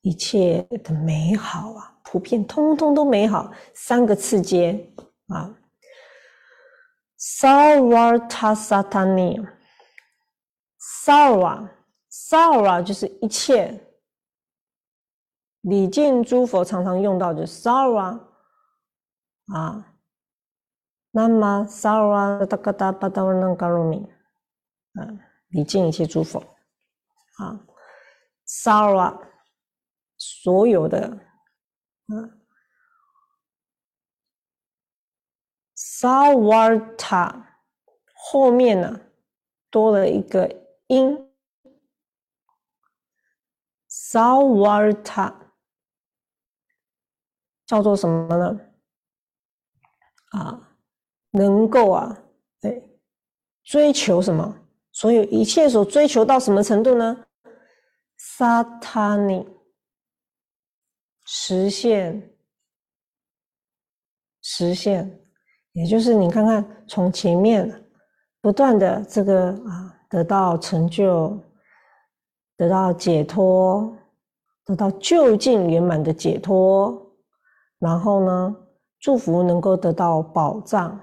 一切的美好啊，普遍通通都美好，三个次阶啊，Sarvata Satani。Sarva，Sarva 就是一切。礼敬诸佛常常用到的 Sarva 啊，那么 Sarva 达嘎达巴达瓦那嘎罗米，啊，礼敬一切诸佛啊，Sarva 所有的啊，Sarvata 后面呢多了一个。因 sawarta 叫做什么呢？啊，能够啊，哎，追求什么？所有一切所追求到什么程度呢？satani 实现，实现，也就是你看看从前面不断的这个啊。得到成就，得到解脱，得到就近圆满的解脱，然后呢，祝福能够得到保障，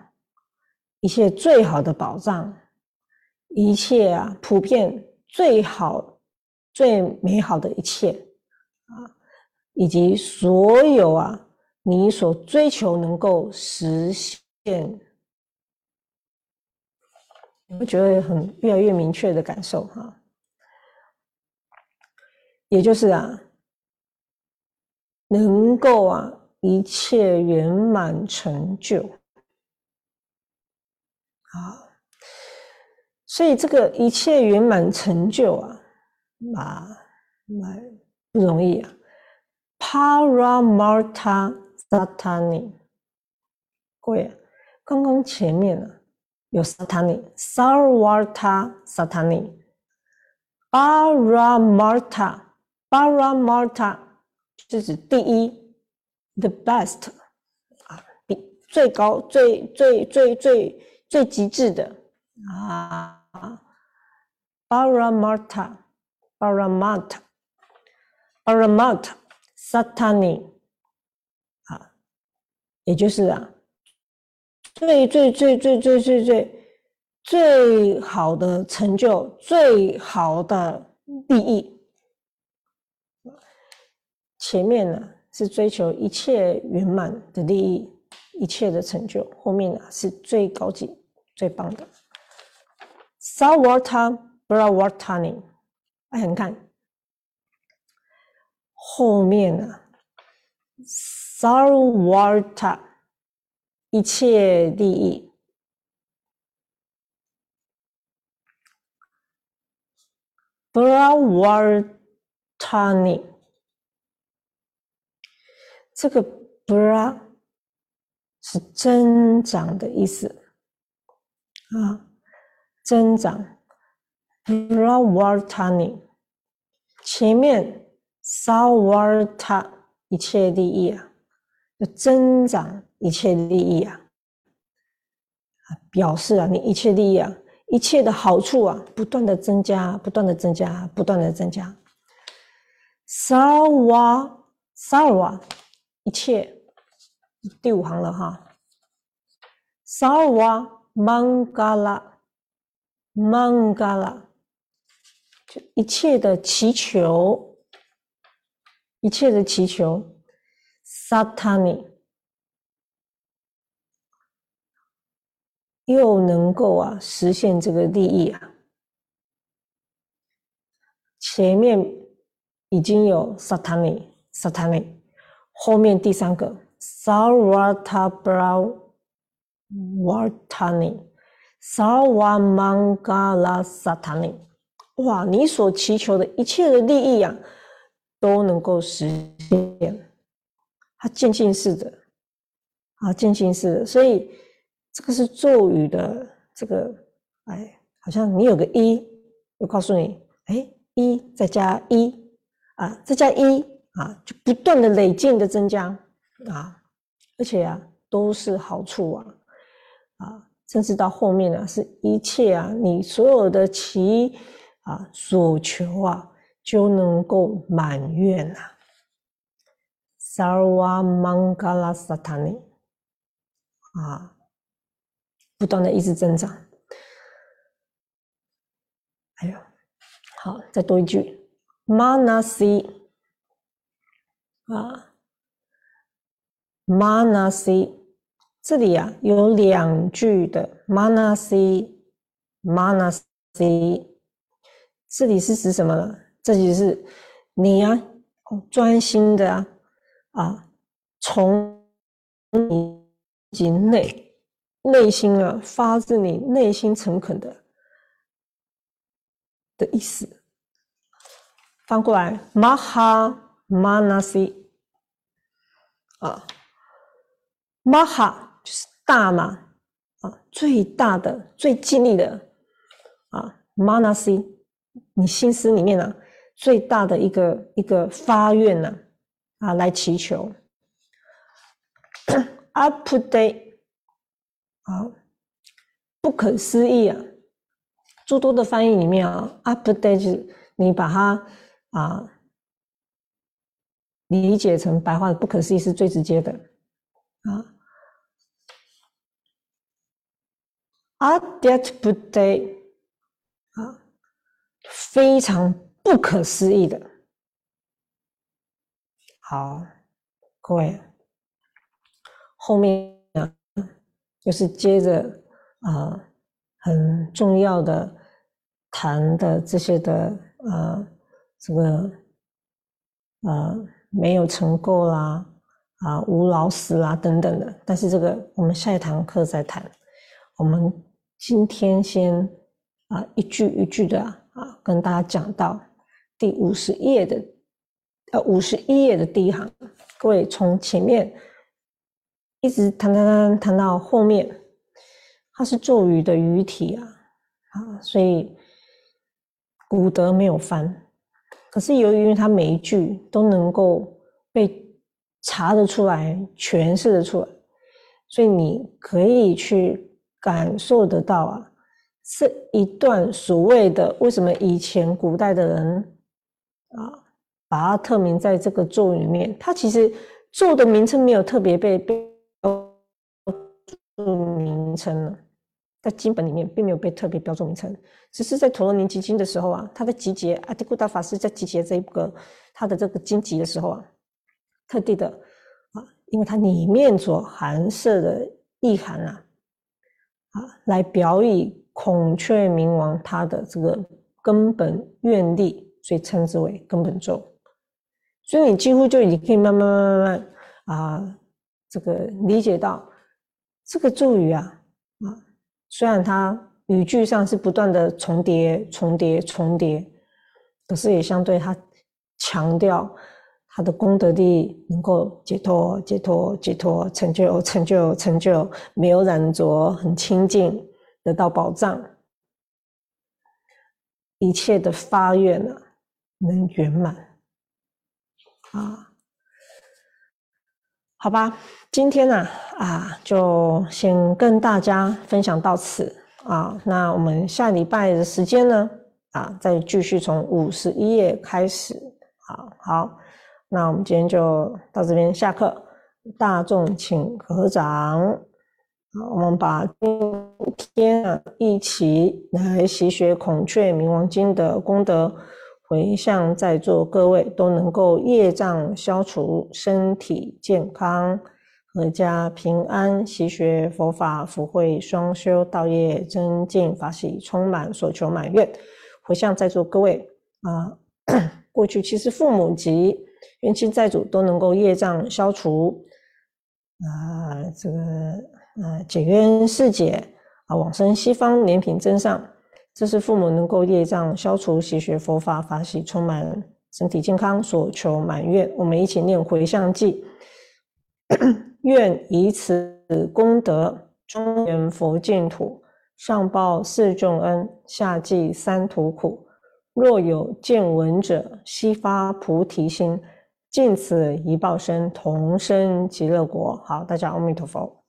一切最好的保障，一切啊，普遍最好、最美好的一切啊，以及所有啊，你所追求能够实现。我觉得很越来越明确的感受哈，也就是啊，能够啊一切圆满成就啊，所以这个一切圆满成就啊，啊，蛮不容易啊。Paramarta Satani，各位，刚刚前面呢。有 Satani，Sarvata Satani，Paramarta，Paramarta 是指第一，the best 啊，比最高、最最最最最极致的啊，Paramata，Paramata，Paramata，Satani，啊，也就是啊。最最最最最最最最好的成就，最好的利益。前面呢是追求一切圆满的利益，一切的成就；后面呢是最高级、最棒的。Saltwater brown water tanning，哎，你看后面呢、，saltwater 一切利益。brown water tanning，这个 bra 是增长的意思。啊，增长 brawartani，前面 sawarta 一切利益啊，就增长一切利益啊，啊，表示啊，你一切利益啊，一切的好处啊，不断的增加，不断的增加，不断的增加。sarwa，sarwa，一切，第五行了哈。mangala，mangala，就一切的祈求，一切的祈求。satani，又能够啊实现这个利益啊，前面。已经有 satani，satani，后面第三个 sarvata b r a brau vartani，sarvamangala satani，哇，你所祈求的一切的利益啊，都能够实现，它渐进式的，啊，渐进式的，所以这个是咒语的这个，哎，好像你有个一，我告诉你，哎，一再加一。啊，再加一啊，就不断的累进的增加啊，而且啊，都是好处啊，甚至到后面呢，是一切啊，你所有的祈啊所求啊，就能够满愿啊。Sarva Mangala Satani 啊，不断的一直增长。哎呦，好，再多一句。Manasi 啊，Manasi 这里啊有两句的 Manasi，Manasi 这里是指什么呢？这里是你啊，专心的啊啊，从你境内内心啊发自你内心诚恳的的意思。翻过来，maha manasi 啊，maha 就是大嘛，啊，最大的、最尽力的啊，manasi，你心思里面呢，最大的一个一个发愿呢，啊，来祈求。，update，啊，不可思议啊，诸多的翻译里面啊，update 就是你把它。啊，理解成白话的不可思议是最直接的啊。A d e t but day 啊，非常不可思议的。好，各位，后面呢，就是接着啊，很重要的谈的这些的啊。这个呃没有成够啦，啊无老死啦等等的，但是这个我们下一堂课再谈。我们今天先啊一句一句的啊跟大家讲到第五十页的呃五十一页的第一行，各位从前面一直谈谈谈谈到后面，它是咒语的语体啊啊，所以古德没有翻。可是由于它每一句都能够被查得出来、诠释得出来，所以你可以去感受得到啊，这一段所谓的为什么以前古代的人啊，把它特名在这个咒语里面，它其实咒的名称没有特别被标注名称了。在经本里面并没有被特别标注名称，只是在陀罗尼集经的时候啊，他在集结阿迪古达法师在集结这一个他的这个经集的时候啊，特地的啊，因为它里面所含摄的意涵啊，啊，来表以孔雀明王他的这个根本愿力，所以称之为根本咒。所以你几乎就已经可以慢慢慢慢慢啊，这个理解到这个咒语啊。啊虽然它语句上是不断的重叠、重叠、重叠，可是也相对它强调他的功德力能够解脱、解脱、解脱，成就、成就、成就，没有染着，很清净，得到保障，一切的发愿呢，能圆满啊。好吧，今天呢，啊，就先跟大家分享到此啊。那我们下礼拜的时间呢，啊，再继续从五十一页开始。好好。那我们今天就到这边下课，大众请合掌。好，我们把今天啊一起来习学《孔雀明王经》的功德回向在座各位，都能够业障消除，身体健康，阖家平安，习学佛法，福慧双修，道业增进，法喜充满，所求满愿。回向在座各位啊，<coughs> 过去其实父母及。冤亲债主都能够业障消除，啊，这个呃解冤释解啊，往生西方莲品真上，这是父母能够业障消除，习学佛法法喜充满，身体健康，所求满愿。我们一起念回向偈，<coughs> 愿以此功德，中圆佛净土，上报四重恩，下济三途苦。若有见闻者，悉发菩提心。尽此一报身，同生极乐国。好，大家阿弥陀佛。